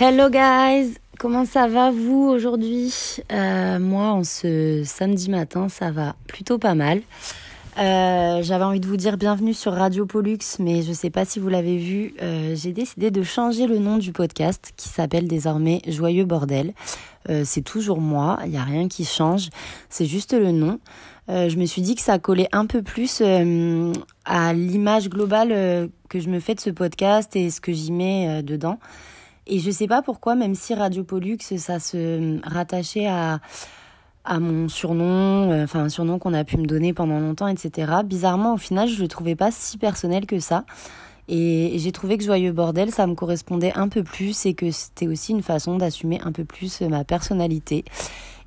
Hello guys, comment ça va vous aujourd'hui? Euh, Moi, en ce samedi matin, ça va plutôt pas mal. Euh, J'avais envie de vous dire bienvenue sur Radio Pollux, mais je sais pas si vous l'avez vu, euh, j'ai décidé de changer le nom du podcast qui s'appelle désormais Joyeux Bordel. C'est toujours moi, il n'y a rien qui change, c'est juste le nom. Je me suis dit que ça collait un peu plus à l'image globale que je me fais de ce podcast et ce que j'y mets dedans. Et je sais pas pourquoi, même si Radio Pollux, ça se rattachait à, à mon surnom, euh, enfin un surnom qu'on a pu me donner pendant longtemps, etc. Bizarrement, au final, je le trouvais pas si personnel que ça. Et j'ai trouvé que Joyeux Bordel, ça me correspondait un peu plus et que c'était aussi une façon d'assumer un peu plus ma personnalité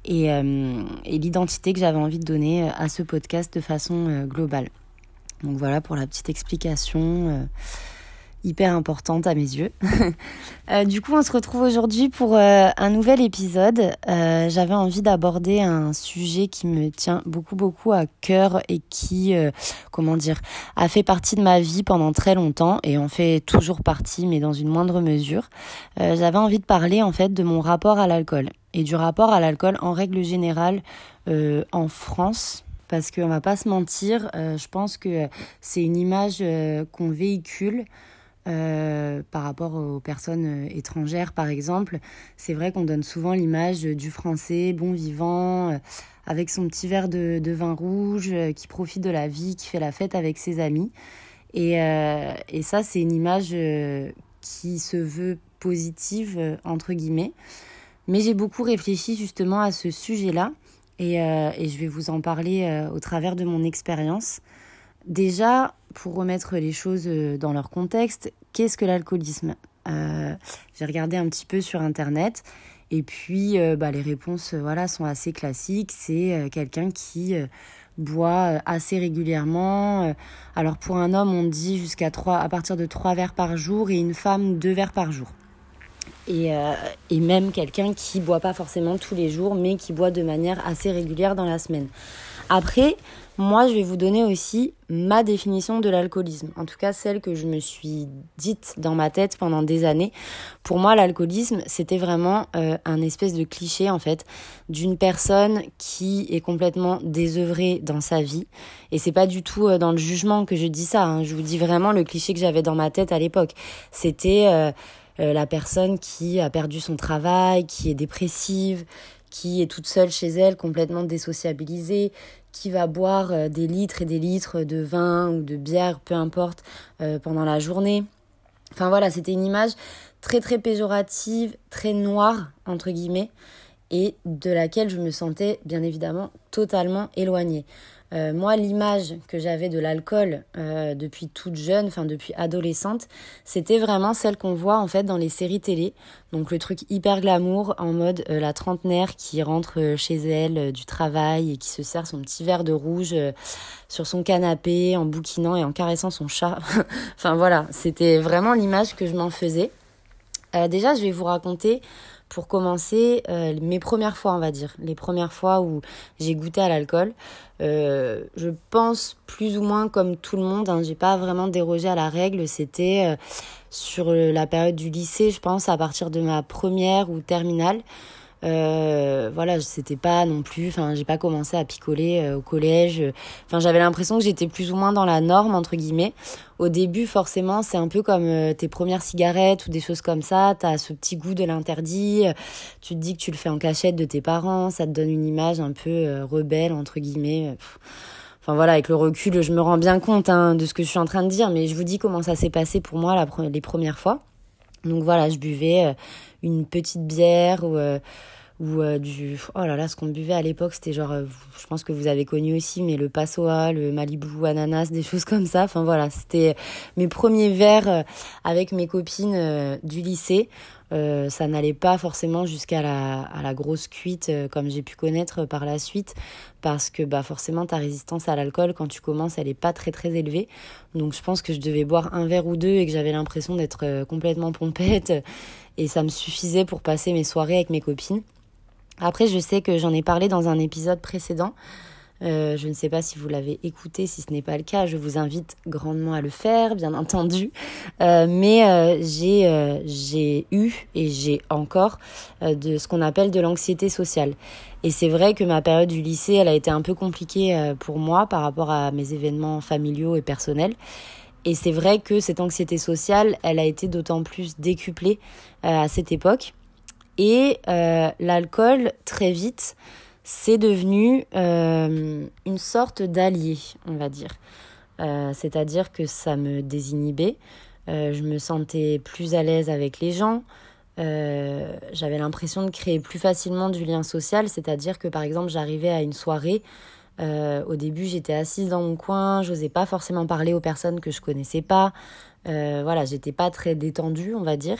et, euh, et l'identité que j'avais envie de donner à ce podcast de façon euh, globale. Donc voilà pour la petite explication hyper importante à mes yeux. euh, du coup, on se retrouve aujourd'hui pour euh, un nouvel épisode. Euh, J'avais envie d'aborder un sujet qui me tient beaucoup beaucoup à cœur et qui, comment dire, a fait partie de ma vie pendant très longtemps et en fait toujours partie, mais dans une moindre mesure. J'avais envie de parler en fait de mon rapport à l'alcool et du rapport à l'alcool en règle générale en France parce qu'on va pas se mentir, je pense que c'est une image qu'on véhicule euh, par rapport aux personnes euh, étrangères, par exemple. C'est vrai qu'on donne souvent l'image du français bon vivant, euh, avec son petit verre de, vin rouge, qui profite de la vie, qui fait la fête avec ses amis. Et, et ça, c'est une image qui se veut positive, entre guillemets. Mais j'ai beaucoup réfléchi justement à ce sujet-là. Et, et, je vais vous en parler au travers de mon expérience. Déjà, pour remettre les choses dans leur contexte, qu'est-ce que l'alcoolisme? Euh, J'ai regardé un petit peu sur Internet et puis euh, bah, les réponses voilà, sont assez classiques. C'est euh, quelqu'un qui boit assez régulièrement. Alors pour un homme, on dit jusqu'à 3, à partir de 3 verres par jour et une femme 2 verres par jour. Et, euh, et même quelqu'un qui boit pas forcément tous les jours, mais qui boit de manière assez régulière dans la semaine. Après, moi, je vais vous donner aussi ma définition de l'alcoolisme. En tout cas, celle que je me suis dite dans ma tête pendant des années. Pour moi, l'alcoolisme, c'était vraiment euh, un espèce de cliché, en fait, d'une personne qui est complètement désœuvrée dans sa vie. Et c'est pas du tout euh, dans le jugement que je dis ça. Hein. Je vous dis vraiment le cliché que j'avais dans ma tête à l'époque. C'était euh, la personne qui a perdu son travail, qui est dépressive, qui est toute seule chez elle, complètement désociabilisée, qui va boire euh, des litres et des litres de vin ou de bière, peu importe, euh, pendant la journée. Enfin voilà, c'était une image très très péjorative, très noire, entre guillemets, et de laquelle je me sentais bien évidemment totalement éloignée. Euh, moi, l'image que j'avais de l'alcool euh, depuis toute jeune, enfin depuis adolescente, c'était vraiment celle qu'on voit en fait dans les séries télé. Donc le truc hyper glamour en mode euh, la trentenaire qui rentre chez elle du travail et qui se sert son petit verre de rouge sur son canapé en bouquinant et en caressant son chat. enfin voilà, c'était vraiment l'image que je m'en faisais. déjà, je vais vous raconter pour commencer, euh, mes premières fois, on va dire, les premières fois où j'ai goûté à l'alcool, euh, je pense plus ou moins comme tout le monde, hein, j'ai pas vraiment dérogé à la règle, c'était euh, sur la période du lycée, je pense, à partir de ma première ou terminale. Euh, voilà, c'était pas non plus, enfin, j'ai pas commencé à picoler euh, au collège. Enfin, j'avais l'impression que j'étais plus ou moins dans la norme entre guillemets. Au début, forcément, c'est un peu comme euh, tes premières cigarettes ou des choses comme ça. T'as ce petit goût de l'interdit. Tu te dis que tu le fais en cachette de tes parents. Ça te donne une image un peu euh, rebelle entre guillemets. Enfin voilà, avec le recul, je me rends bien compte hein, de ce que je suis en train de dire, mais je vous dis comment ça s'est passé pour moi la, les premières fois. Donc voilà, je buvais euh, une petite bière ou, euh, ou euh, du... Oh là là, ce qu'on buvait à l'époque, c'était genre, je pense que vous avez connu aussi, mais le Passoa, le Malibu ananas, des choses comme ça. Enfin voilà, c'était mes premiers verres avec mes copines du lycée. Euh, ça n'allait pas forcément jusqu'à la, grosse cuite euh, comme j'ai pu connaître par la suite parce que bah forcément ta résistance à l'alcool quand tu commences elle est pas très très élevée. Donc je pense que je devais boire un verre ou deux et que j'avais l'impression d'être euh, complètement pompette. Et ça me suffisait pour passer mes soirées avec mes copines. Après je sais que j'en ai parlé dans un épisode précédent Euh, je ne sais pas si vous l'avez écouté, si ce n'est pas le cas, je vous invite grandement à le faire, bien entendu. Euh, mais euh, j'ai j'ai eu et j'ai encore de ce qu'on appelle de l'anxiété sociale. Et c'est vrai que ma période du lycée, elle a été un peu compliquée pour moi par rapport à mes événements familiaux et personnels. Et c'est vrai que cette anxiété sociale, elle a été d'autant plus décuplée à cette époque. Et l'alcool, très vite, c'est devenu euh, une sorte d'allié, on va dire. Euh, c'est-à-dire que ça me désinhibait, euh, je me sentais plus à l'aise avec les gens, j'avais l'impression de créer plus facilement du lien social, c'est-à-dire que par exemple j'arrivais à une soirée, au début j'étais assise dans mon coin, j'osais pas forcément parler aux personnes que je connaissais pas, voilà, j'étais pas très détendue, on va dire.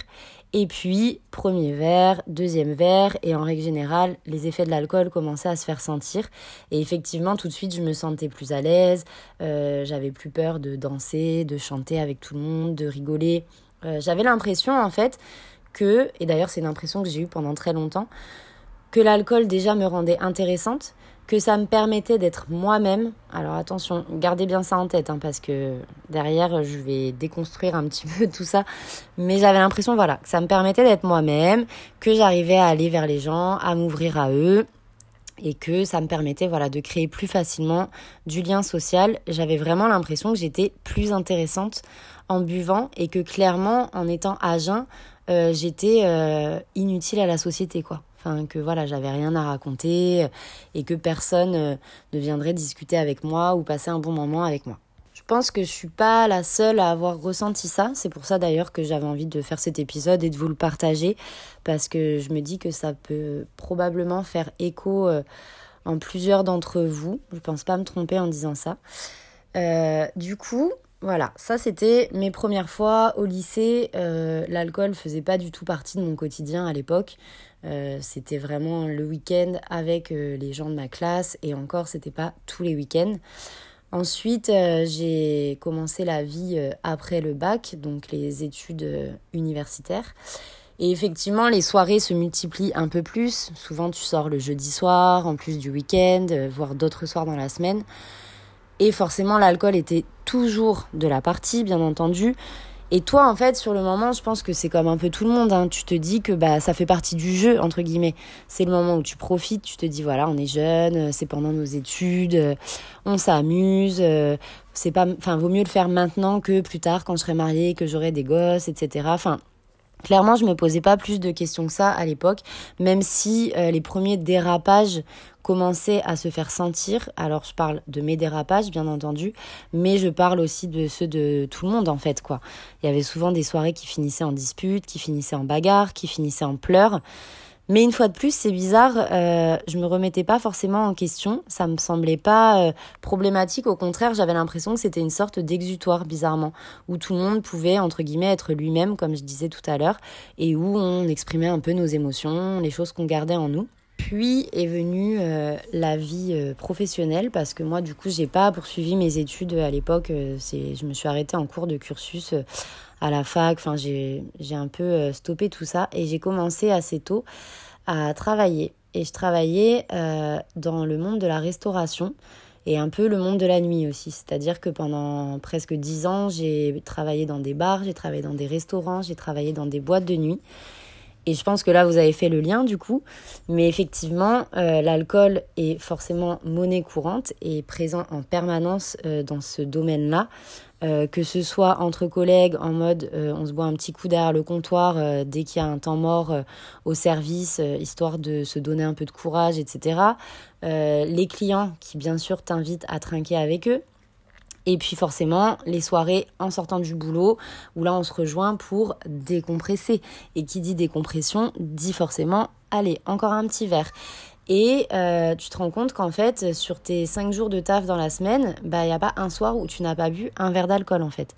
Et puis, premier verre, deuxième verre, et en règle générale, les effets de l'alcool commençaient à se faire sentir. Et effectivement, tout de suite, je me sentais plus à l'aise, euh, j'avais plus peur de danser, de chanter avec tout le monde, de rigoler. Euh, j'avais l'impression, en fait, que, et d'ailleurs c'est une impression que j'ai eue pendant très longtemps, que l'alcool déjà me rendait intéressante, que ça me permettait d'être moi-même. Alors attention, gardez bien ça en tête, hein, parce que derrière, je vais déconstruire un petit peu tout ça. Mais j'avais l'impression, voilà, que ça me permettait d'être moi-même, que j'arrivais à aller vers les gens, à m'ouvrir à eux, et que ça me permettait, voilà, de créer plus facilement du lien social. J'avais vraiment l'impression que j'étais plus intéressante en buvant, et que clairement, en étant à jeun, euh, j'étais euh, inutile à la société, quoi que voilà, j'avais rien à raconter euh, et que personne euh, ne viendrait discuter avec moi ou passer un bon moment avec moi. Je pense que je suis pas la seule à avoir ressenti ça. C'est pour ça d'ailleurs que j'avais envie de faire cet épisode et de vous le partager parce que je me dis que ça peut probablement faire écho euh, en plusieurs d'entre vous. Je pense pas me tromper en disant ça. du coup, voilà, ça c'était mes premières fois au lycée. L'alcool faisait pas du tout partie de mon quotidien à l'époque. Euh, c'était vraiment le week-end avec euh, les gens de ma classe et encore c'était pas tous les week-ends. Ensuite, euh, j'ai commencé la vie après le bac, donc les études universitaires. Et effectivement, les soirées se multiplient un peu plus. Souvent, tu sors le jeudi soir, en plus du week-end, voire d'autres soirs dans la semaine. Et forcément, l'alcool était toujours de la partie, bien entendu. Et toi, en fait, sur le moment, je pense que c'est comme un peu tout le monde. Hein. Tu te dis que bah ça fait partie du jeu entre guillemets. C'est le moment où tu profites. Tu te dis voilà, on est jeune, euh, c'est pendant nos études, euh, on s'amuse. Euh, c'est pas, enfin, vaut mieux le faire maintenant que plus tard quand je serai mariée, que j'aurai des gosses, etc. Enfin, Clairement, je me posais pas plus de questions que ça à l'époque, même si les premiers dérapages commençaient à se faire sentir. Alors je parle de mes dérapages bien entendu, mais je parle aussi de ceux de tout le monde en fait quoi. Il y avait souvent des soirées qui finissaient en dispute, qui finissaient en bagarre, qui finissaient en pleurs. Mais une fois de plus, c'est bizarre, euh, je me remettais pas forcément en question, ça me semblait pas euh, problématique, au contraire, j'avais l'impression que c'était une sorte d'exutoire bizarrement, où tout le monde pouvait entre guillemets être lui-même, comme je disais tout à l'heure, et où on exprimait un peu nos émotions, les choses qu'on gardait en nous. Puis est venue euh, la vie euh, professionnelle parce que moi du coup j'ai pas poursuivi mes études à l'époque. Euh, je me suis arrêtée en cours de cursus à la fac. Enfin j'ai, un peu stoppé tout ça et j'ai commencé assez tôt à travailler. Et je travaillais dans le monde de la restauration et un peu le monde de la nuit aussi. C'est-à-dire que pendant presque dix ans j'ai travaillé dans des bars, j'ai travaillé dans des restaurants, j'ai travaillé dans des boîtes de nuit. Et je pense que là, vous avez fait le lien du coup. Mais effectivement, euh, l'alcool est forcément monnaie courante et présent en permanence euh, dans ce domaine-là. Euh, que ce soit entre collègues en mode on se boit un petit coup derrière le comptoir dès qu'il y a un temps mort au service, histoire de se donner un peu de courage, etc. les clients qui bien sûr t'invitent à trinquer avec eux. Et puis forcément, les soirées en sortant du boulot, où là on se rejoint pour décompresser. Et qui dit décompression dit forcément, allez, encore un petit verre. Et euh, tu te rends compte qu'en fait, sur tes 5 jours de taf dans la semaine, bah il n'y a pas un soir où tu n'as pas bu un verre d'alcool en fait.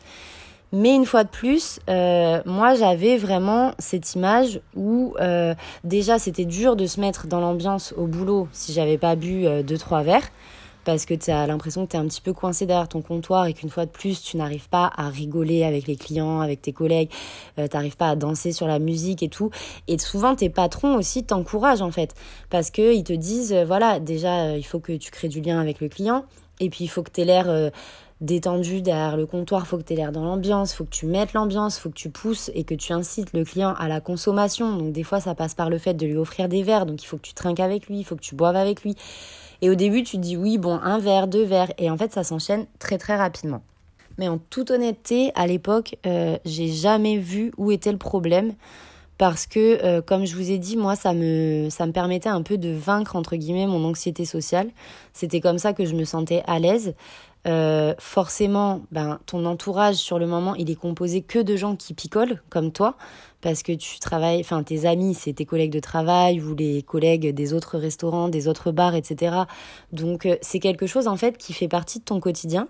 Mais une fois de plus, euh, moi j'avais vraiment cette image où euh, déjà c'était dur de se mettre dans l'ambiance au boulot si j'avais pas bu 2-3 verres parce que tu as l'impression que tu es un petit peu coincé derrière ton comptoir et qu'une fois de plus, tu n'arrives pas à rigoler avec les clients, avec tes collègues, euh, tu n'arrives pas à danser sur la musique et tout. Et souvent, tes patrons aussi t'encouragent en fait, parce qu'ils te disent, euh, voilà, déjà, euh, il faut que tu crées du lien avec le client, et puis il faut que tu aies l'air détendu derrière le comptoir, faut que tu aies l'air dans l'ambiance, faut que tu mettes l'ambiance, faut que tu pousses et que tu incites le client à la consommation. Donc des fois ça passe par le fait de lui offrir des verres, donc il faut que tu trinques avec lui, il faut que tu boives avec lui. Et au début tu dis oui, bon, un verre, deux verres, et en fait ça s'enchaîne très très rapidement. Mais en toute honnêteté, à l'époque, euh, j'ai jamais vu où était le problème parce que, euh, comme je vous ai dit, moi, ça me, ça me permettait un peu de vaincre, entre guillemets, mon anxiété sociale. C'était comme ça que je me sentais à l'aise. Euh, forcément, ben, ton entourage sur le moment, il est composé que de gens qui picolent, comme toi, parce que tu travailles, enfin, tes amis, c'est tes collègues de travail ou les collègues des autres restaurants, des autres bars, etc. Donc, euh, c'est quelque chose, en fait, qui fait partie de ton quotidien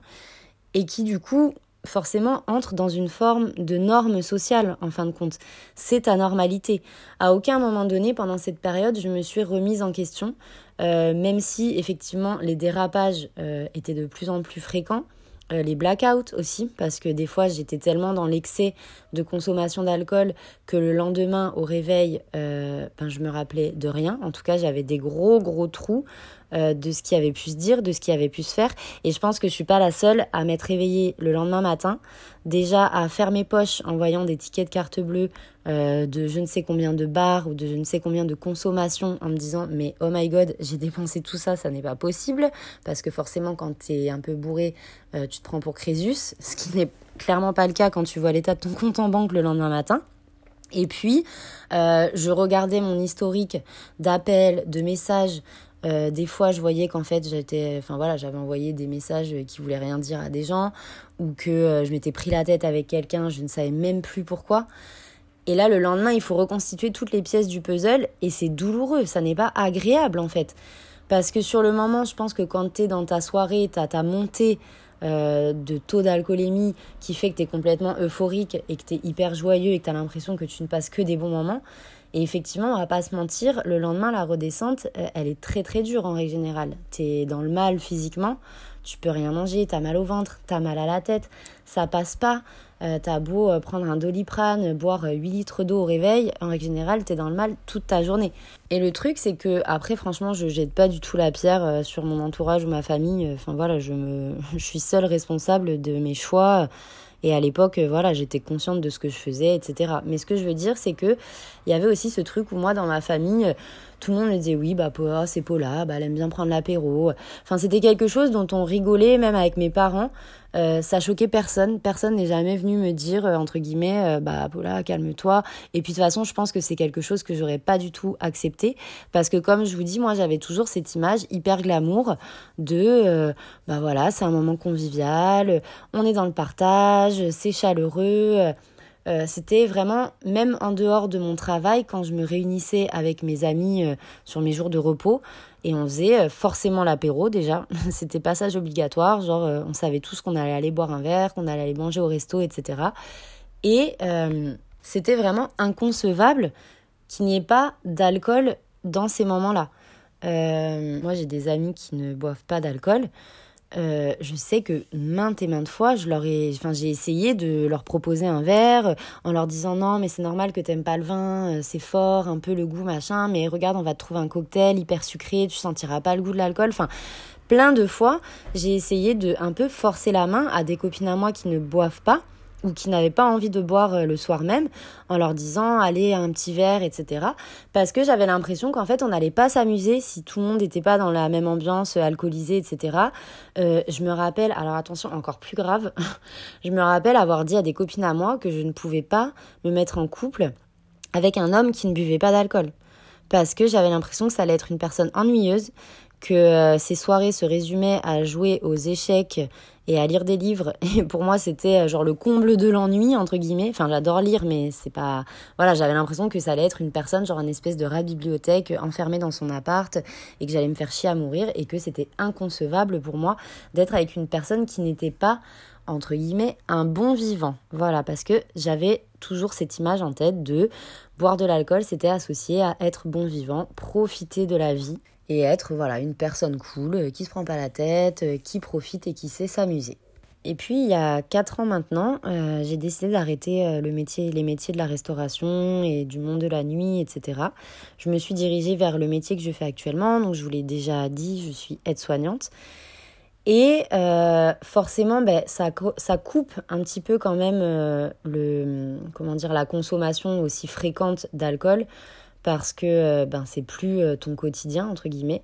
et qui, du coup, forcément entre dans une forme de norme sociale en fin de compte. C'est ta normalité. À aucun moment donné pendant cette période, je me suis remise en question, euh, même si effectivement les dérapages euh, étaient de plus en plus fréquents. Euh, les blackouts aussi, parce que des fois j'étais tellement dans l'excès de consommation d'alcool que le lendemain au réveil, ben, je me rappelais de rien. En tout cas, j'avais des gros gros trous euh, de ce qui avait pu se dire, de ce qui avait pu se faire. Et je pense que je suis pas la seule à m'être réveillée le lendemain matin, déjà à faire mes poches en voyant des tickets de carte bleue euh, de je ne sais combien de bars ou de je ne sais combien de consommation en me disant mais oh my god j'ai dépensé tout ça, ça n'est pas possible parce que forcément quand tu es un peu bourré, euh, tu te prends pour Crésus, ce qui n'est clairement pas le cas quand tu vois l'état de ton compte en banque le lendemain matin. Et puis, je regardais mon historique d'appels, de messages euh, des fois, je voyais qu'en fait, j'étais, j'avais envoyé des messages qui voulaient rien dire à des gens, ou que euh, je m'étais pris la tête avec quelqu'un, je ne savais même plus pourquoi. Et là, le lendemain, il faut reconstituer toutes les pièces du puzzle, et c'est douloureux, ça n'est pas agréable en fait. Parce que sur le moment, je pense que quand tu es dans ta soirée, tu as ta montée euh, de taux d'alcoolémie qui fait que tu es complètement euphorique et que tu es hyper joyeux et que tu as l'impression que tu ne passes que des bons moments, et effectivement, on va pas se mentir, le lendemain, la redescente, euh, elle est très très dure en règle générale. Tu es dans le mal physiquement, tu peux rien manger, tu as mal au ventre, tu as mal à la tête, ça passe pas. Euh, t'as beau euh, prendre un doliprane, boire 8 litres d'eau au réveil, en règle générale, t'es dans le mal toute ta journée. Et le truc, c'est que après, franchement, je jette pas du tout la pierre sur mon entourage ou ma famille. Enfin voilà, je me, je suis seule responsable de mes choix. Et à l'époque, euh, voilà, j'étais consciente de ce que je faisais, etc. Mais ce que je veux dire, c'est que il y avait aussi ce truc où moi, dans ma famille, euh, tout le monde me disait oui, bah c'est Paula, bah, elle aime bien prendre l'apéro. Enfin, c'était quelque chose dont on rigolait, même avec mes parents. Euh, ça choquait personne. Personne n'est jamais venu me dire, euh, entre guillemets, euh, bah Paula, calme-toi. Et puis de toute façon, je pense que c'est quelque chose que j'aurais pas du tout accepté. Parce que comme je vous dis, moi j'avais toujours cette image hyper glamour de, bah voilà, c'est un moment convivial, on est dans le partage, c'est chaleureux. Euh, c'était vraiment, même en dehors de mon travail, quand je me réunissais avec mes amis euh, sur mes jours de repos, et on faisait euh, forcément l'apéro déjà. c'était passage obligatoire, genre on savait tous qu'on allait aller boire un verre, qu'on allait aller manger au resto, etc. Et c'était vraiment inconcevable qu'il n'y ait pas d'alcool dans ces moments-là. moi, j'ai des amis qui ne boivent pas d'alcool. Euh, je sais que maintes et maintes fois, je leur ai, enfin, j'ai essayé de leur proposer un verre euh, en leur disant non, mais c'est normal que t'aimes pas le vin, euh, c'est fort, un peu le goût machin, mais regarde, on va te trouver un cocktail hyper sucré, tu sentiras pas le goût de l'alcool. Enfin, plein de fois, j'ai essayé de un peu forcer la main à des copines à moi qui ne boivent pas ou qui n'avaient pas envie de boire euh, le soir même en leur disant allez un petit verre etc parce que j'avais l'impression qu'en fait on n'allait pas s'amuser si tout le monde n'était pas dans la même ambiance euh, alcoolisée etc euh, je me rappelle alors attention encore plus grave je me rappelle avoir dit à des copines à moi que je ne pouvais pas me mettre en couple avec un homme qui ne buvait pas d'alcool. Parce que j'avais l'impression que ça allait être une personne ennuyeuse que ces soirées se résumaient à jouer aux échecs et à lire des livres. Et pour moi, c'était euh, genre le comble de l'ennui, entre guillemets. Enfin, j'adore lire, mais c'est pas. Voilà, j'avais l'impression que ça allait être une personne, genre une espèce de rat bibliothèque enfermée dans son appart et que j'allais me faire chier à mourir et que c'était inconcevable pour moi d'être avec une personne qui n'était pas, entre guillemets, un bon vivant. Voilà, parce que j'avais toujours cette image en tête de boire de l'alcool, c'était associé à être bon vivant, profiter de la vie et être voilà une personne cool qui se prend pas la tête, qui profite et qui sait s'amuser. Et puis il y a 4 ans maintenant, euh, j'ai décidé d'arrêter euh, le métier, les métiers de la restauration et du monde de la nuit, etc. Je me suis dirigée vers le métier que je fais actuellement. Donc je vous l'ai déjà dit, je suis aide-soignante. Et euh, forcément, ben, ça, ça coupe un petit peu quand même le, comment dire, la consommation aussi fréquente d'alcool parce que ben, c'est plus ton quotidien, entre guillemets.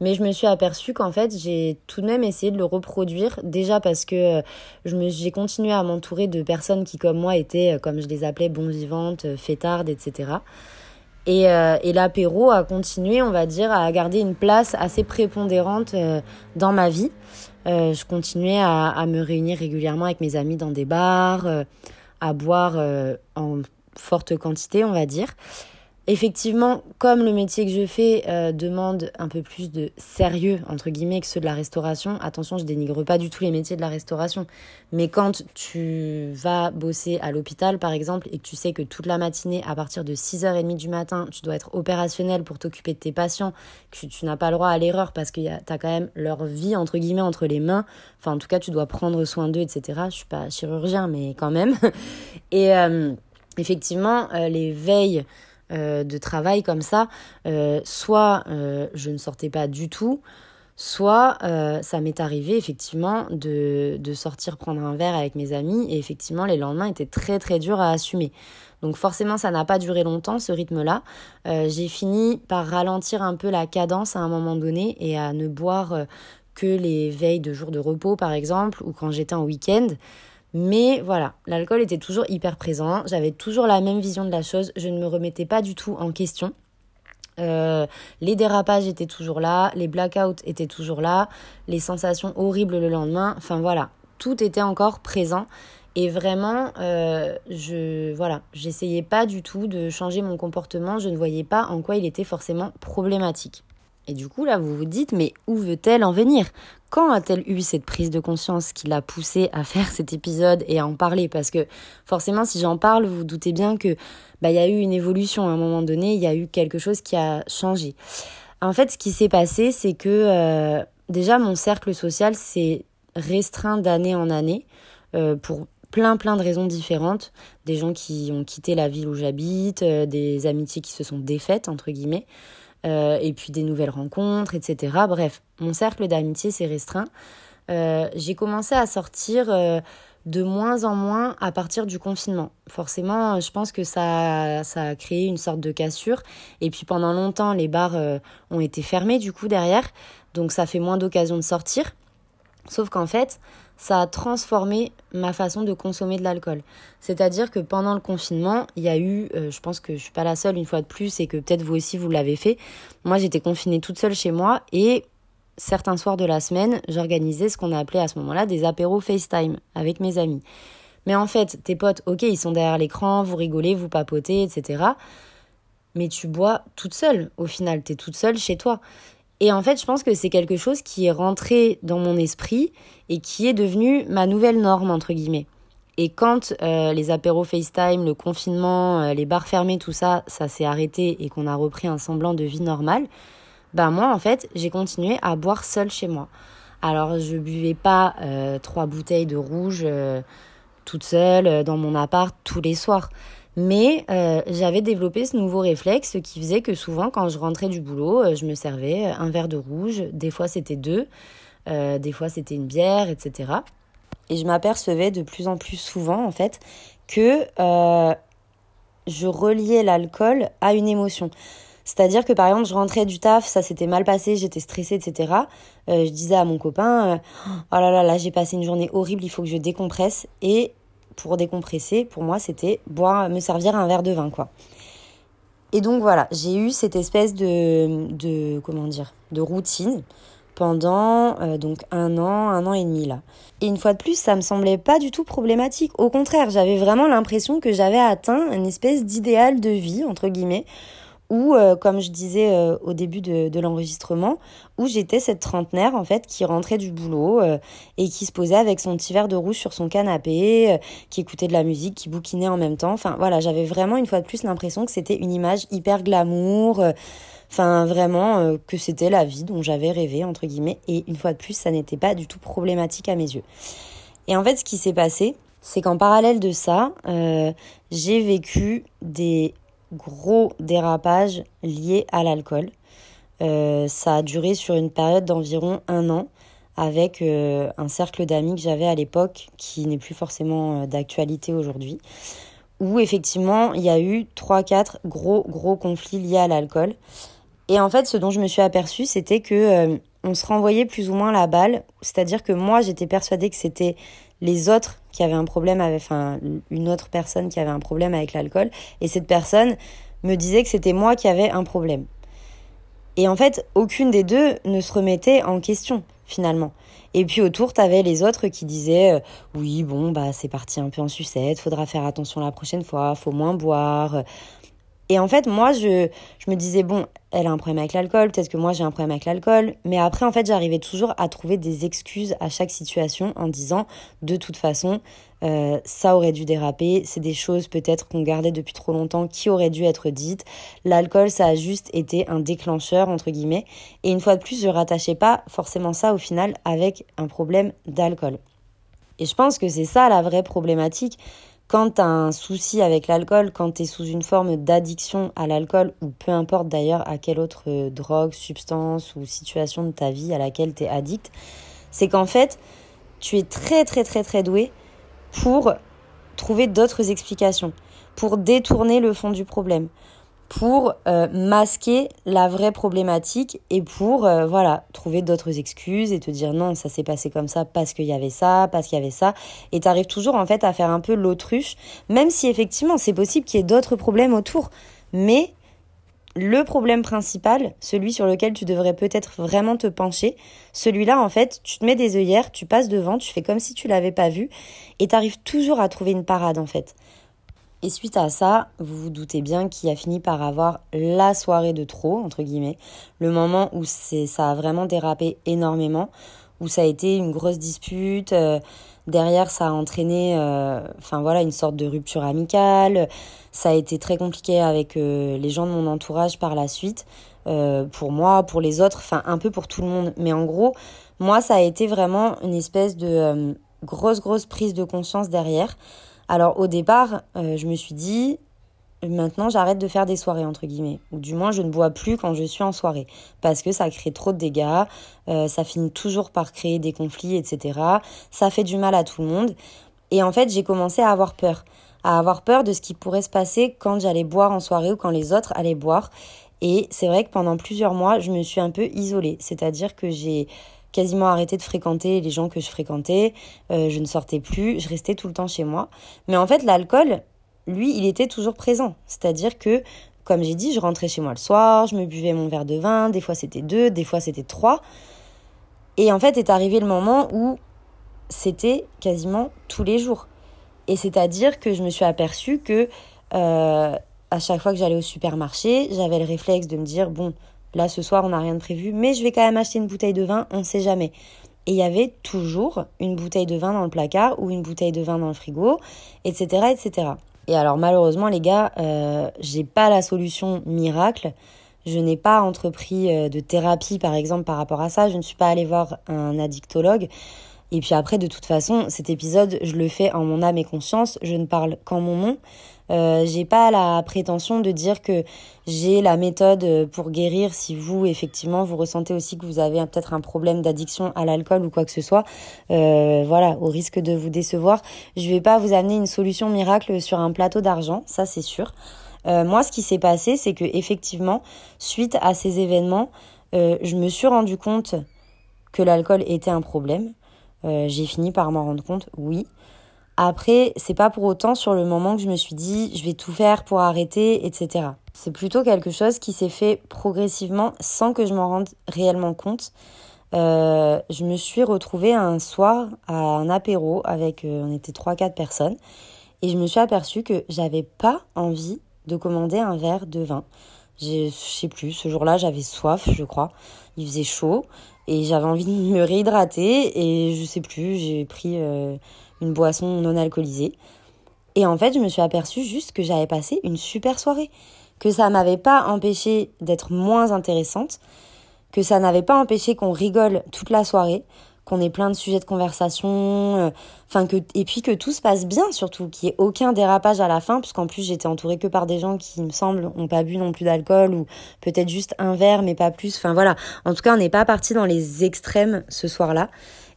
Mais je me suis aperçue qu'en fait, j'ai tout de même essayé de le reproduire. Déjà parce que euh, j'ai continué à m'entourer de personnes qui, comme moi, étaient, euh, comme je les appelais, bon vivantes, euh, fêtardes, etc. Et, et l'apéro a continué, on va dire, à garder une place assez prépondérante dans ma vie. je continuais à, me réunir régulièrement avec mes amis dans des bars, à boire en forte quantité, on va dire. Effectivement, comme le métier que je fais euh, demande un peu plus de sérieux, entre guillemets, que ceux de la restauration, attention, je dénigre pas du tout les métiers de la restauration, mais quand tu vas bosser à l'hôpital, par exemple, et que tu sais que toute la matinée, à partir de 6h30 du matin, tu dois être opérationnel pour t'occuper de tes patients, que tu n'as pas le droit à l'erreur parce que tu as quand même leur vie, entre guillemets, entre les mains, enfin, en tout cas, tu dois prendre soin d'eux, etc. Je suis pas chirurgien, mais quand même. et euh, effectivement, euh, les veilles euh, de travail comme ça, euh, soit euh, je ne sortais pas du tout, soit ça m'est arrivé effectivement de, de, sortir prendre un verre avec mes amis et effectivement les lendemains étaient très très durs à assumer. Donc forcément ça n'a pas duré longtemps ce rythme-là. J'ai fini par ralentir un peu la cadence à un moment donné et à ne boire que les veilles de jours de repos par exemple ou quand j'étais en week-end. Mais voilà, l'alcool était toujours hyper présent, j'avais toujours la même vision de la chose, je ne me remettais pas du tout en question. Euh, les dérapages étaient toujours là, les blackouts étaient toujours là, les sensations horribles le lendemain, enfin voilà, tout était encore présent. Et vraiment, euh, je voilà, j'essayais pas du tout de changer mon comportement, je ne voyais pas en quoi il était forcément problématique. Et du coup, là, vous vous dites, mais où veut-elle en venir? Quand a-t-elle eu cette prise de conscience qui l'a poussée à faire cet épisode et à en parler? Parce que forcément, si j'en parle, vous, doutez bien que bah, y a eu une évolution à un moment donné, il y a eu quelque chose qui a changé. En fait, ce qui s'est passé, c'est que euh, déjà, mon cercle social s'est restreint d'année en année euh, pour plein plein de raisons différentes. Des gens qui ont quitté la ville où j'habite, euh, des amitiés qui se sont défaites, entre guillemets. Euh, et puis des nouvelles rencontres, etc. Bref, mon cercle d'amitié s'est restreint. Euh, j'ai commencé à sortir euh, de moins en moins à partir du confinement. Forcément, je pense que ça, ça a créé une sorte de cassure. Et puis pendant longtemps, les bars ont été fermés du coup derrière. Donc ça fait moins d'occasions de sortir. Sauf qu'en fait, ça a transformé ma façon de consommer de l'alcool. C'est-à-dire que pendant le confinement, il y a eu, euh, je pense que je suis pas la seule une fois de plus et que peut-être vous aussi vous l'avez fait. Moi, j'étais confinée toute seule chez moi et certains soirs de la semaine, j'organisais ce qu'on a appelé à ce moment-là des apéros FaceTime avec mes amis. Mais en fait, tes potes, ok, ils sont derrière l'écran, vous rigolez, vous papotez, etc. Mais tu bois toute seule. Au final, tu es toute seule chez toi. Et en fait, je pense que c'est quelque chose qui est rentré dans mon esprit et qui est devenu ma nouvelle norme, entre guillemets. Et quand euh, les apéros FaceTime, le confinement, euh, les bars fermés, tout ça, ça s'est arrêté et qu'on a repris un semblant de vie normale, ben moi, en fait, j'ai continué à boire seule chez moi. Alors, je buvais pas euh, trois bouteilles de rouge toute seule dans mon appart tous les soirs. Mais euh, j'avais développé ce nouveau réflexe qui faisait que souvent, quand je rentrais du boulot, euh, je me servais un verre de rouge. Des fois, c'était deux. Euh, des fois, c'était une bière, etc. Et je m'apercevais de plus en plus souvent, en fait, que je reliais l'alcool à une émotion. C'est-à-dire que par exemple, je rentrais du taf, ça s'était mal passé, j'étais stressée, etc. je disais à mon copain, oh là là, là j'ai passé une journée horrible, il faut que je décompresse. Et pour décompresser, pour moi, c'était boire, me servir un verre de vin, quoi. Et donc voilà, j'ai eu cette espèce de, de routine pendant euh, donc un an, un an et demi là. Et une fois de plus, ça me semblait pas du tout problématique. Au contraire, j'avais vraiment l'impression que j'avais atteint une espèce d'idéal de vie entre guillemets où, euh, comme je disais euh, au début de, l'enregistrement, où j'étais cette trentenaire en fait qui rentrait du boulot euh, et qui se posait avec son petit verre de rouge sur son canapé, qui écoutait de la musique, qui bouquinait en même temps. Enfin voilà, j'avais vraiment une fois de plus l'impression que c'était une image hyper glamour. Enfin, vraiment, que c'était la vie dont j'avais rêvé, entre guillemets. Et une fois de plus, ça n'était pas du tout problématique à mes yeux. Et en fait, ce qui s'est passé, c'est qu'en parallèle de ça, j'ai vécu des gros dérapages liés à l'alcool. Euh, ça a duré sur une période d'environ un an avec un cercle d'amis que j'avais à l'époque qui n'est plus forcément d'actualité aujourd'hui où effectivement il y a eu 3-4 gros gros conflits liés à l'alcool. Et en fait, ce dont je me suis aperçue, c'était que euh, on se renvoyait plus ou moins la balle. C'est-à-dire que moi, j'étais persuadée que c'était les autres qui avaient un problème avec, une autre personne qui avait un problème avec l'alcool. Et cette personne me disait que c'était moi qui avais un problème. Et en fait, aucune des deux ne se remettait en question, finalement. Et puis autour, tu avais les autres qui disaient euh, oui, bon, bah c'est parti un peu en sucette, faudra faire attention la prochaine fois, faut moins boire. Et en fait, moi, je, je me disais, bon, elle a un problème avec l'alcool, peut-être que moi j'ai un problème avec l'alcool. Mais après, en fait, j'arrivais toujours à trouver des excuses à chaque situation en disant, de toute façon, euh, ça aurait dû déraper, c'est des choses peut-être qu'on gardait depuis trop longtemps qui auraient dû être dites. L'alcool, ça a juste été un déclencheur, entre guillemets. Et une fois de plus, je rattachais pas forcément ça au final avec un problème d'alcool. Et je pense que c'est ça la vraie problématique quand tu as un souci avec l'alcool, quand tu es sous une forme d'addiction à l'alcool, ou peu importe d'ailleurs à quelle autre euh, drogue, substance ou situation de ta vie à laquelle tu es addict, c'est qu'en fait, tu es très très très très doué pour trouver d'autres explications, pour détourner le fond du problème, pour euh, masquer la vraie problématique et pour euh, voilà trouver d'autres excuses et te dire non ça s'est passé comme ça parce qu'il y avait ça parce qu'il y avait ça et tu arrives toujours en fait à faire un peu l'autruche même si effectivement c'est possible qu'il y ait d'autres problèmes autour mais le problème principal, celui sur lequel tu devrais peut-être vraiment te pencher, celui-là, en fait, tu te mets des œillères, tu passes devant, tu fais comme si tu l'avais pas vu, et tu arrives toujours à trouver une parade, en fait. Et suite à ça, vous vous doutez bien qu'il a fini par avoir la soirée de trop, entre guillemets, le moment où ça a vraiment dérapé énormément, où ça a été une grosse dispute. Euh, derrière, ça a entraîné, euh, enfin voilà, une sorte de rupture amicale. Ça a été très compliqué avec euh, les gens de mon entourage par la suite, pour moi, pour les autres, enfin un peu pour tout le monde. Mais en gros, moi, ça a été vraiment une espèce de grosse, grosse prise de conscience derrière. Alors au départ, euh, je me suis dit, maintenant j'arrête de faire des soirées entre guillemets. Ou du moins je ne bois plus quand je suis en soirée. Parce que ça crée trop de dégâts euh, ça finit toujours par créer des conflits etc ça fait du mal à tout le monde. Et en fait j'ai commencé à avoir peur. À avoir peur de ce qui pourrait se passer quand j'allais boire en soirée ou quand les autres allaient boire. Et c'est vrai que pendant plusieurs mois je me suis un peu isolée. C'est à dire que j'ai quasiment arrêté de fréquenter les gens que je fréquentais, euh, je ne sortais plus, je restais tout le temps chez moi. Mais en fait, l'alcool, lui, il était toujours présent. C'est-à-dire que, comme j'ai dit, je rentrais chez moi le soir, je me buvais mon verre de vin, des fois c'était deux, des fois c'était trois. Et en fait, est arrivé le moment où c'était quasiment tous les jours. Et c'est-à-dire que je me suis aperçue que euh, à chaque fois que j'allais au supermarché, j'avais le réflexe de me dire bon, Là, ce soir, on n'a rien de prévu, mais je vais quand même acheter une bouteille de vin, on ne sait jamais. Et il y avait toujours une bouteille de vin dans le placard ou une bouteille de vin dans le frigo, etc., etc. Et alors malheureusement les gars, euh, j'ai pas la solution miracle. Je n'ai pas entrepris euh, de thérapie par exemple par rapport à ça. Je ne suis pas allée voir un addictologue. Et puis après, de toute façon, cet épisode, je le fais en mon âme et conscience. Je ne parle qu'en mon nom. Euh, j'ai pas la prétention de dire que j'ai la méthode pour guérir si vous effectivement vous ressentez aussi que vous avez peut-être un problème d'addiction à l'alcool ou quoi que ce soit. Euh, voilà, au risque de vous décevoir, je vais pas vous amener une solution miracle sur un plateau d'argent, ça c'est sûr. Euh, moi, ce qui s'est passé, c'est que effectivement, suite à ces événements, euh, je me suis rendu compte que l'alcool était un problème. Euh, j'ai fini par m'en rendre compte, oui. Après, c'est pas pour autant sur le moment que je me suis dit je vais tout faire pour arrêter, etc. C'est plutôt quelque chose qui s'est fait progressivement sans que je m'en rende réellement compte. Euh, je me suis retrouvée un soir à un apéro avec, euh, on était 3-4 personnes, et je me suis aperçue que j'avais pas envie de commander un verre de vin. Je sais plus, ce jour-là j'avais soif, je crois. Il faisait chaud et j'avais envie de me réhydrater et je sais plus, j'ai pris euh, une boisson non alcoolisée. Et en fait, je me suis aperçue juste que j'avais passé une super soirée, que ça m'avait pas empêché d'être moins intéressante, que ça n'avait pas empêché qu'on rigole toute la soirée, qu'on ait plein de sujets de conversation, euh, enfin que et puis que tout se passe bien surtout, qu'il n'y ait aucun dérapage à la fin, puisqu'en plus j'étais entourée que par des gens qui, il me semble, ont pas bu non plus d'alcool ou peut-être juste un verre mais pas plus. Enfin voilà, en tout cas on n'est pas parti dans les extrêmes ce soir-là.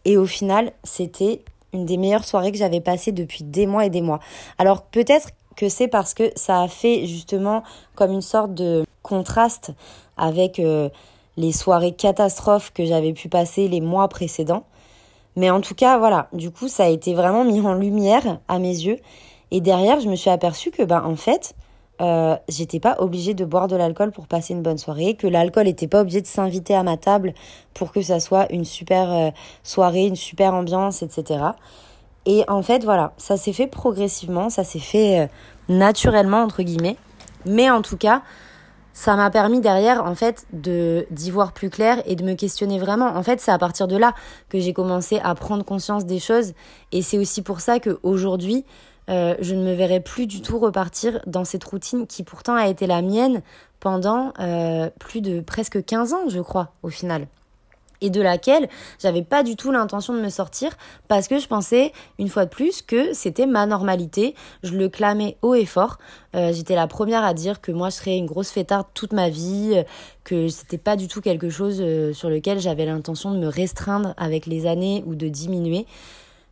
Et au final, c'était une des meilleures soirées que j'avais passées depuis des mois et des mois. Alors peut-être que c'est parce que ça a fait justement comme une sorte de contraste avec euh, les soirées catastrophes que j'avais pu passer les mois précédents. Mais en tout cas, voilà, du coup, ça a été vraiment mis en lumière à mes yeux. Et derrière, je me suis aperçue que, ben, en fait, euh, j'étais pas obligée de boire de l'alcool pour passer une bonne soirée, que l'alcool n'était pas obligé de s'inviter à ma table pour que ça soit une super euh, soirée, une super ambiance, etc. Et en fait, voilà, ça s'est fait progressivement, ça s'est fait euh, naturellement, entre guillemets. Mais en tout cas, ça m'a permis derrière en fait de d'y voir plus clair et de me questionner vraiment. En fait, c'est à partir de là que j'ai commencé à prendre conscience des choses et c'est aussi pour ça que aujourd'hui, euh, je ne me verrai plus du tout repartir dans cette routine qui pourtant a été la mienne pendant euh, plus de presque 15 ans, je crois, au final et de laquelle j'avais pas du tout l'intention de me sortir parce que je pensais une fois de plus que c'était ma normalité. Je le clamais haut et fort. Euh, j'étais la première à dire que moi je serais une grosse fêtarde toute ma vie, que c'était pas du tout quelque chose sur lequel j'avais l'intention de me restreindre avec les années ou de diminuer.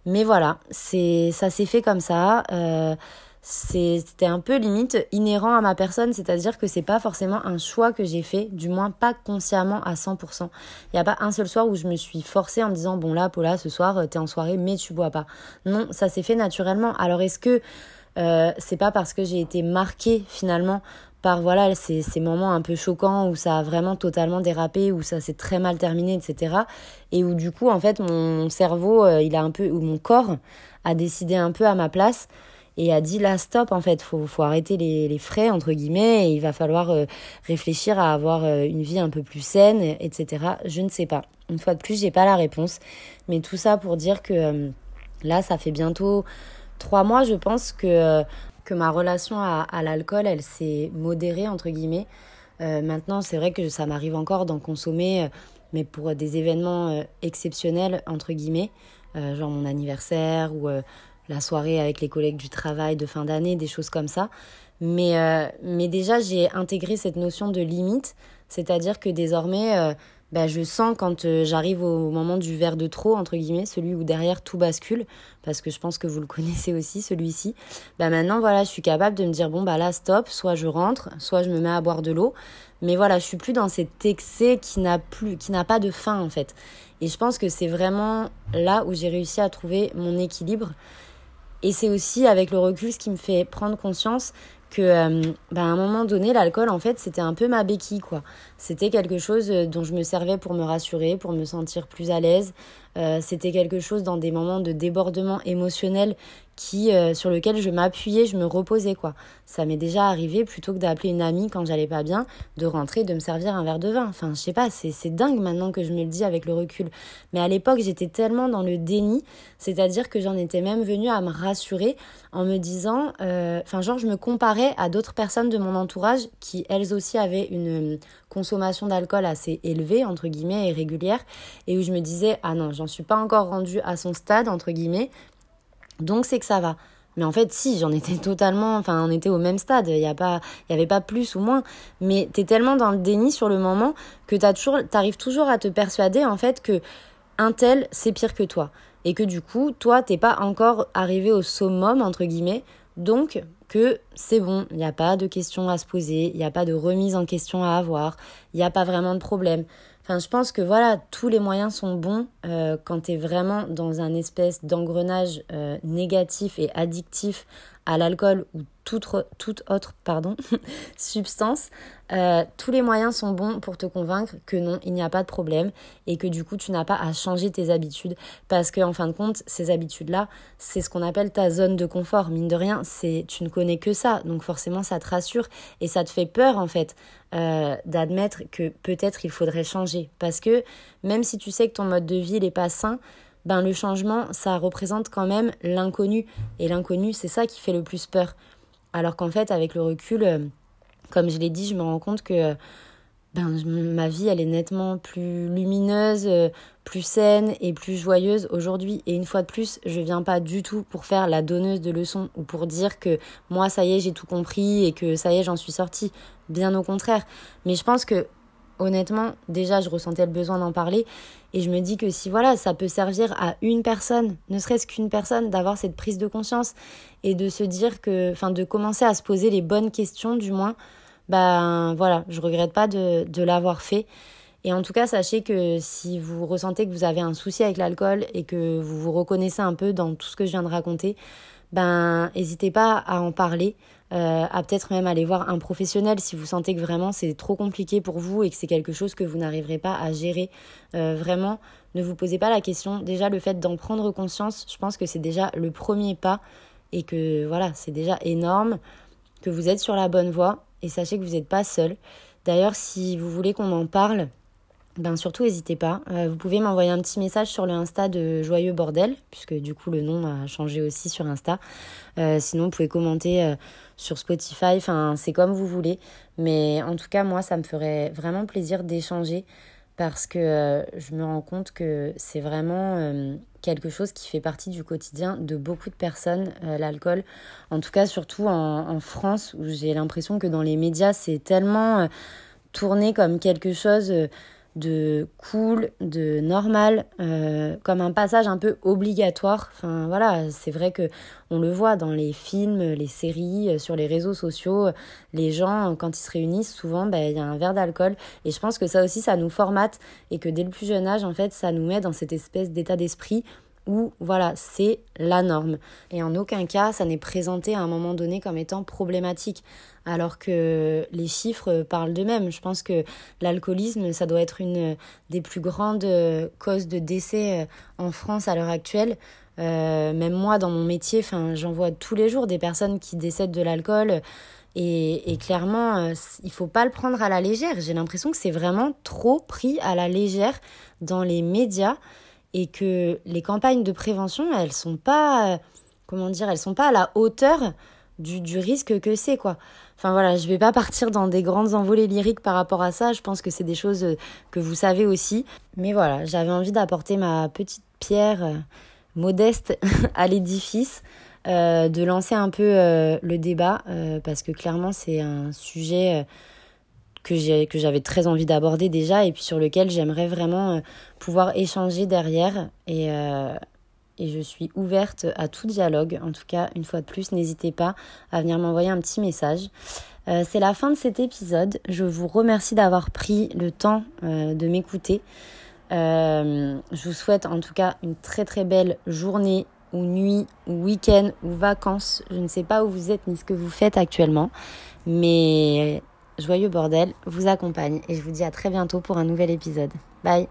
Mais voilà, c'est ça s'est fait comme ça. Euh, c'était un peu limite inhérent à ma personne, c'est-à-dire que c'est pas forcément un choix que j'ai fait, du moins pas consciemment à 100%. Il n'y a pas un seul soir où je me suis forcée en me disant bon là Paula ce soir t'es en soirée mais tu bois pas. Non, ça s'est fait naturellement. Alors est-ce que euh, c'est pas parce que j'ai été marquée finalement par voilà ces, ces moments un peu choquants où ça a vraiment totalement dérapé, où ça s'est très mal terminé, etc. Et où du coup en fait mon cerveau euh, il a un peu ou mon corps a décidé un peu à ma place et a dit là stop en fait faut faut arrêter les, les frais entre guillemets et il va falloir euh, réfléchir à avoir euh, une vie un peu plus saine etc je ne sais pas. Une fois de plus j'ai pas la réponse. Mais tout ça pour dire que là ça fait bientôt trois mois je pense que que ma relation à, l'alcool elle s'est modérée entre guillemets. Maintenant c'est vrai que ça m'arrive encore d'en consommer mais pour des événements exceptionnels entre guillemets. Genre mon anniversaire ou la soirée avec les collègues du travail de fin d'année, des choses comme ça. Mais, euh, mais déjà, j'ai intégré cette notion de limite, c'est-à-dire que désormais, euh, bah, je sens quand euh, j'arrive au moment du verre de trop, entre guillemets, celui où derrière tout bascule, parce que je pense que vous le connaissez aussi, celui-ci. Bah, maintenant, voilà, je suis capable de me dire, bon, bah là, stop, soit je rentre, soit je me mets à boire de l'eau. Mais voilà, je suis plus dans cet excès qui n'a plus, qui n'a pas de fin, en fait. Et je pense que c'est vraiment là où j'ai réussi à trouver mon équilibre. Et c'est aussi avec le recul ce qui me fait prendre conscience que euh, bah, à un moment donné l'alcool en fait c'était un peu ma béquille quoi. C'était quelque chose euh, dont je me servais pour me rassurer pour me sentir plus à l'aise euh, c'était quelque chose dans des moments de débordement émotionnel qui euh, sur lequel je m'appuyais, je me reposais quoi. Ça m'est déjà arrivé plutôt que d'appeler une amie quand j'allais pas bien, de rentrer, de me servir un verre de vin. Enfin, je sais pas, c'est dingue maintenant que je me le dis avec le recul. Mais à l'époque, j'étais tellement dans le déni, c'est-à-dire que j'en étais même venue à me rassurer en me disant, euh, enfin genre je me comparais à d'autres personnes de mon entourage qui elles aussi avaient une consommation d'alcool assez élevée entre guillemets et régulière et où je me disais ah non j'en suis pas encore rendue à son stade entre guillemets donc c'est que ça va. Mais en fait, si, j'en étais totalement, enfin, on était au même stade. Il y a pas, il y avait pas plus ou moins. Mais t'es tellement dans le déni sur le moment que t'as toujours, t'arrives toujours à te persuader, en fait, que un tel, c'est pire que toi. Et que du coup, toi, t'es pas encore arrivé au summum, entre guillemets. Donc, que c'est bon, il n'y a pas de questions à se poser, il n'y a pas de remise en question à avoir, il n'y a pas vraiment de problème. Je pense que voilà, tous les moyens sont bons euh, quand tu vraiment dans un espèce d'engrenage euh, négatif et addictif à l'alcool ou toute, autre pardon, substance, euh, tous les moyens sont bons pour te convaincre que non, il n'y a pas de problème et que du coup tu n'as pas à changer tes habitudes parce que en fin de compte, ces habitudes-là, c'est ce qu'on appelle ta zone de confort. Mine de rien, c'est tu ne connais que ça, donc forcément ça te rassure et ça te fait peur en fait euh, d'admettre que peut-être il faudrait changer parce que même si tu sais que ton mode de vie n'est pas sain, ben le changement, ça représente quand même l'inconnu. Et l'inconnu, c'est ça qui fait le plus peur. Alors qu'en fait, avec le recul, euh, comme je l'ai dit, je me rends compte que ben, ma vie, elle est nettement plus lumineuse, euh, plus saine et plus joyeuse aujourd'hui. Et une fois de plus, je viens pas du tout pour faire la donneuse de leçons ou pour dire que moi, ça y est, j'ai tout compris et que ça y est, j'en suis sortie. Bien au contraire. Mais je pense que, honnêtement, déjà, je ressentais le besoin d'en parler. Et je me dis que si, voilà, ça peut servir à une personne, ne serait-ce qu'une personne, d'avoir cette prise de conscience et de se dire que, enfin, de commencer à se poser les bonnes questions, du moins, ben voilà, je regrette pas de, l'avoir fait. Et en tout cas, sachez que si vous ressentez que vous avez un souci avec l'alcool et que vous vous reconnaissez un peu dans tout ce que je viens de raconter, ben n'hésitez pas à en parler, euh, à peut-être même aller voir un professionnel si vous sentez que vraiment c'est trop compliqué pour vous et que c'est quelque chose que vous n'arriverez pas à gérer. Euh, vraiment, ne vous posez pas la question. Déjà, le fait d'en prendre conscience, je pense que c'est déjà le premier pas et que voilà, c'est déjà énorme, que vous êtes sur la bonne voie et sachez que vous n'êtes pas seul. D'ailleurs, si vous voulez qu'on en parle, ben surtout n'hésitez pas. Euh, vous pouvez m'envoyer un petit message sur le Insta de Joyeux Bordel, puisque du coup le nom a changé aussi sur Insta. Sinon, vous pouvez commenter sur Spotify, enfin c'est comme vous voulez. Mais en tout cas, moi, ça me ferait vraiment plaisir d'échanger parce que euh, je me rends compte que c'est vraiment euh, quelque chose qui fait partie du quotidien de beaucoup de personnes, euh, l'alcool. En tout cas, surtout en, en France, où j'ai l'impression que dans les médias, c'est tellement tourné comme quelque chose de cool, de normal, euh, comme un passage un peu obligatoire. Enfin voilà, c'est vrai que on le voit dans les films, les séries, euh, sur les réseaux sociaux, les gens quand ils se réunissent, souvent ben, il y a un verre d'alcool. Et je pense que ça aussi, ça nous formate et que dès le plus jeune âge, en fait, ça nous met dans cette espèce d'état d'esprit où voilà, c'est la norme. Et en aucun cas, ça n'est présenté à un moment donné comme étant problématique. Alors que les chiffres parlent d'eux-mêmes. Je pense que l'alcoolisme, ça doit être une des plus grandes causes de décès euh, en France à l'heure actuelle. Euh, même moi, dans mon métier, j'en vois tous les jours des personnes qui décèdent de l'alcool. Et, clairement, euh, il faut pas le prendre à la légère. J'ai l'impression que c'est vraiment trop pris à la légère dans les médias et que les campagnes de prévention, elles sont pas, comment dire, elles sont pas à la hauteur du, du risque que c'est, quoi. Enfin voilà, je vais pas partir dans des grandes envolées lyriques par rapport à ça, je pense que c'est des choses euh, que vous savez aussi. Mais voilà, j'avais envie d'apporter ma petite pierre euh, modeste à l'édifice, euh, de lancer un peu le débat, parce que clairement c'est un sujet que j'avais très envie d'aborder déjà et puis sur lequel j'aimerais vraiment euh, pouvoir échanger derrière et, euh, et je suis ouverte à tout dialogue. En tout cas, une fois de plus, n'hésitez pas à venir m'envoyer un petit message. Euh, c'est la fin de cet épisode. Je vous remercie d'avoir pris le temps de m'écouter. je vous souhaite en tout cas une très très belle journée ou nuit ou week-end ou vacances. Je ne sais pas où vous êtes ni ce que vous faites actuellement, mais Joyeux Bordel vous accompagne et je vous dis à très bientôt pour un nouvel épisode. Bye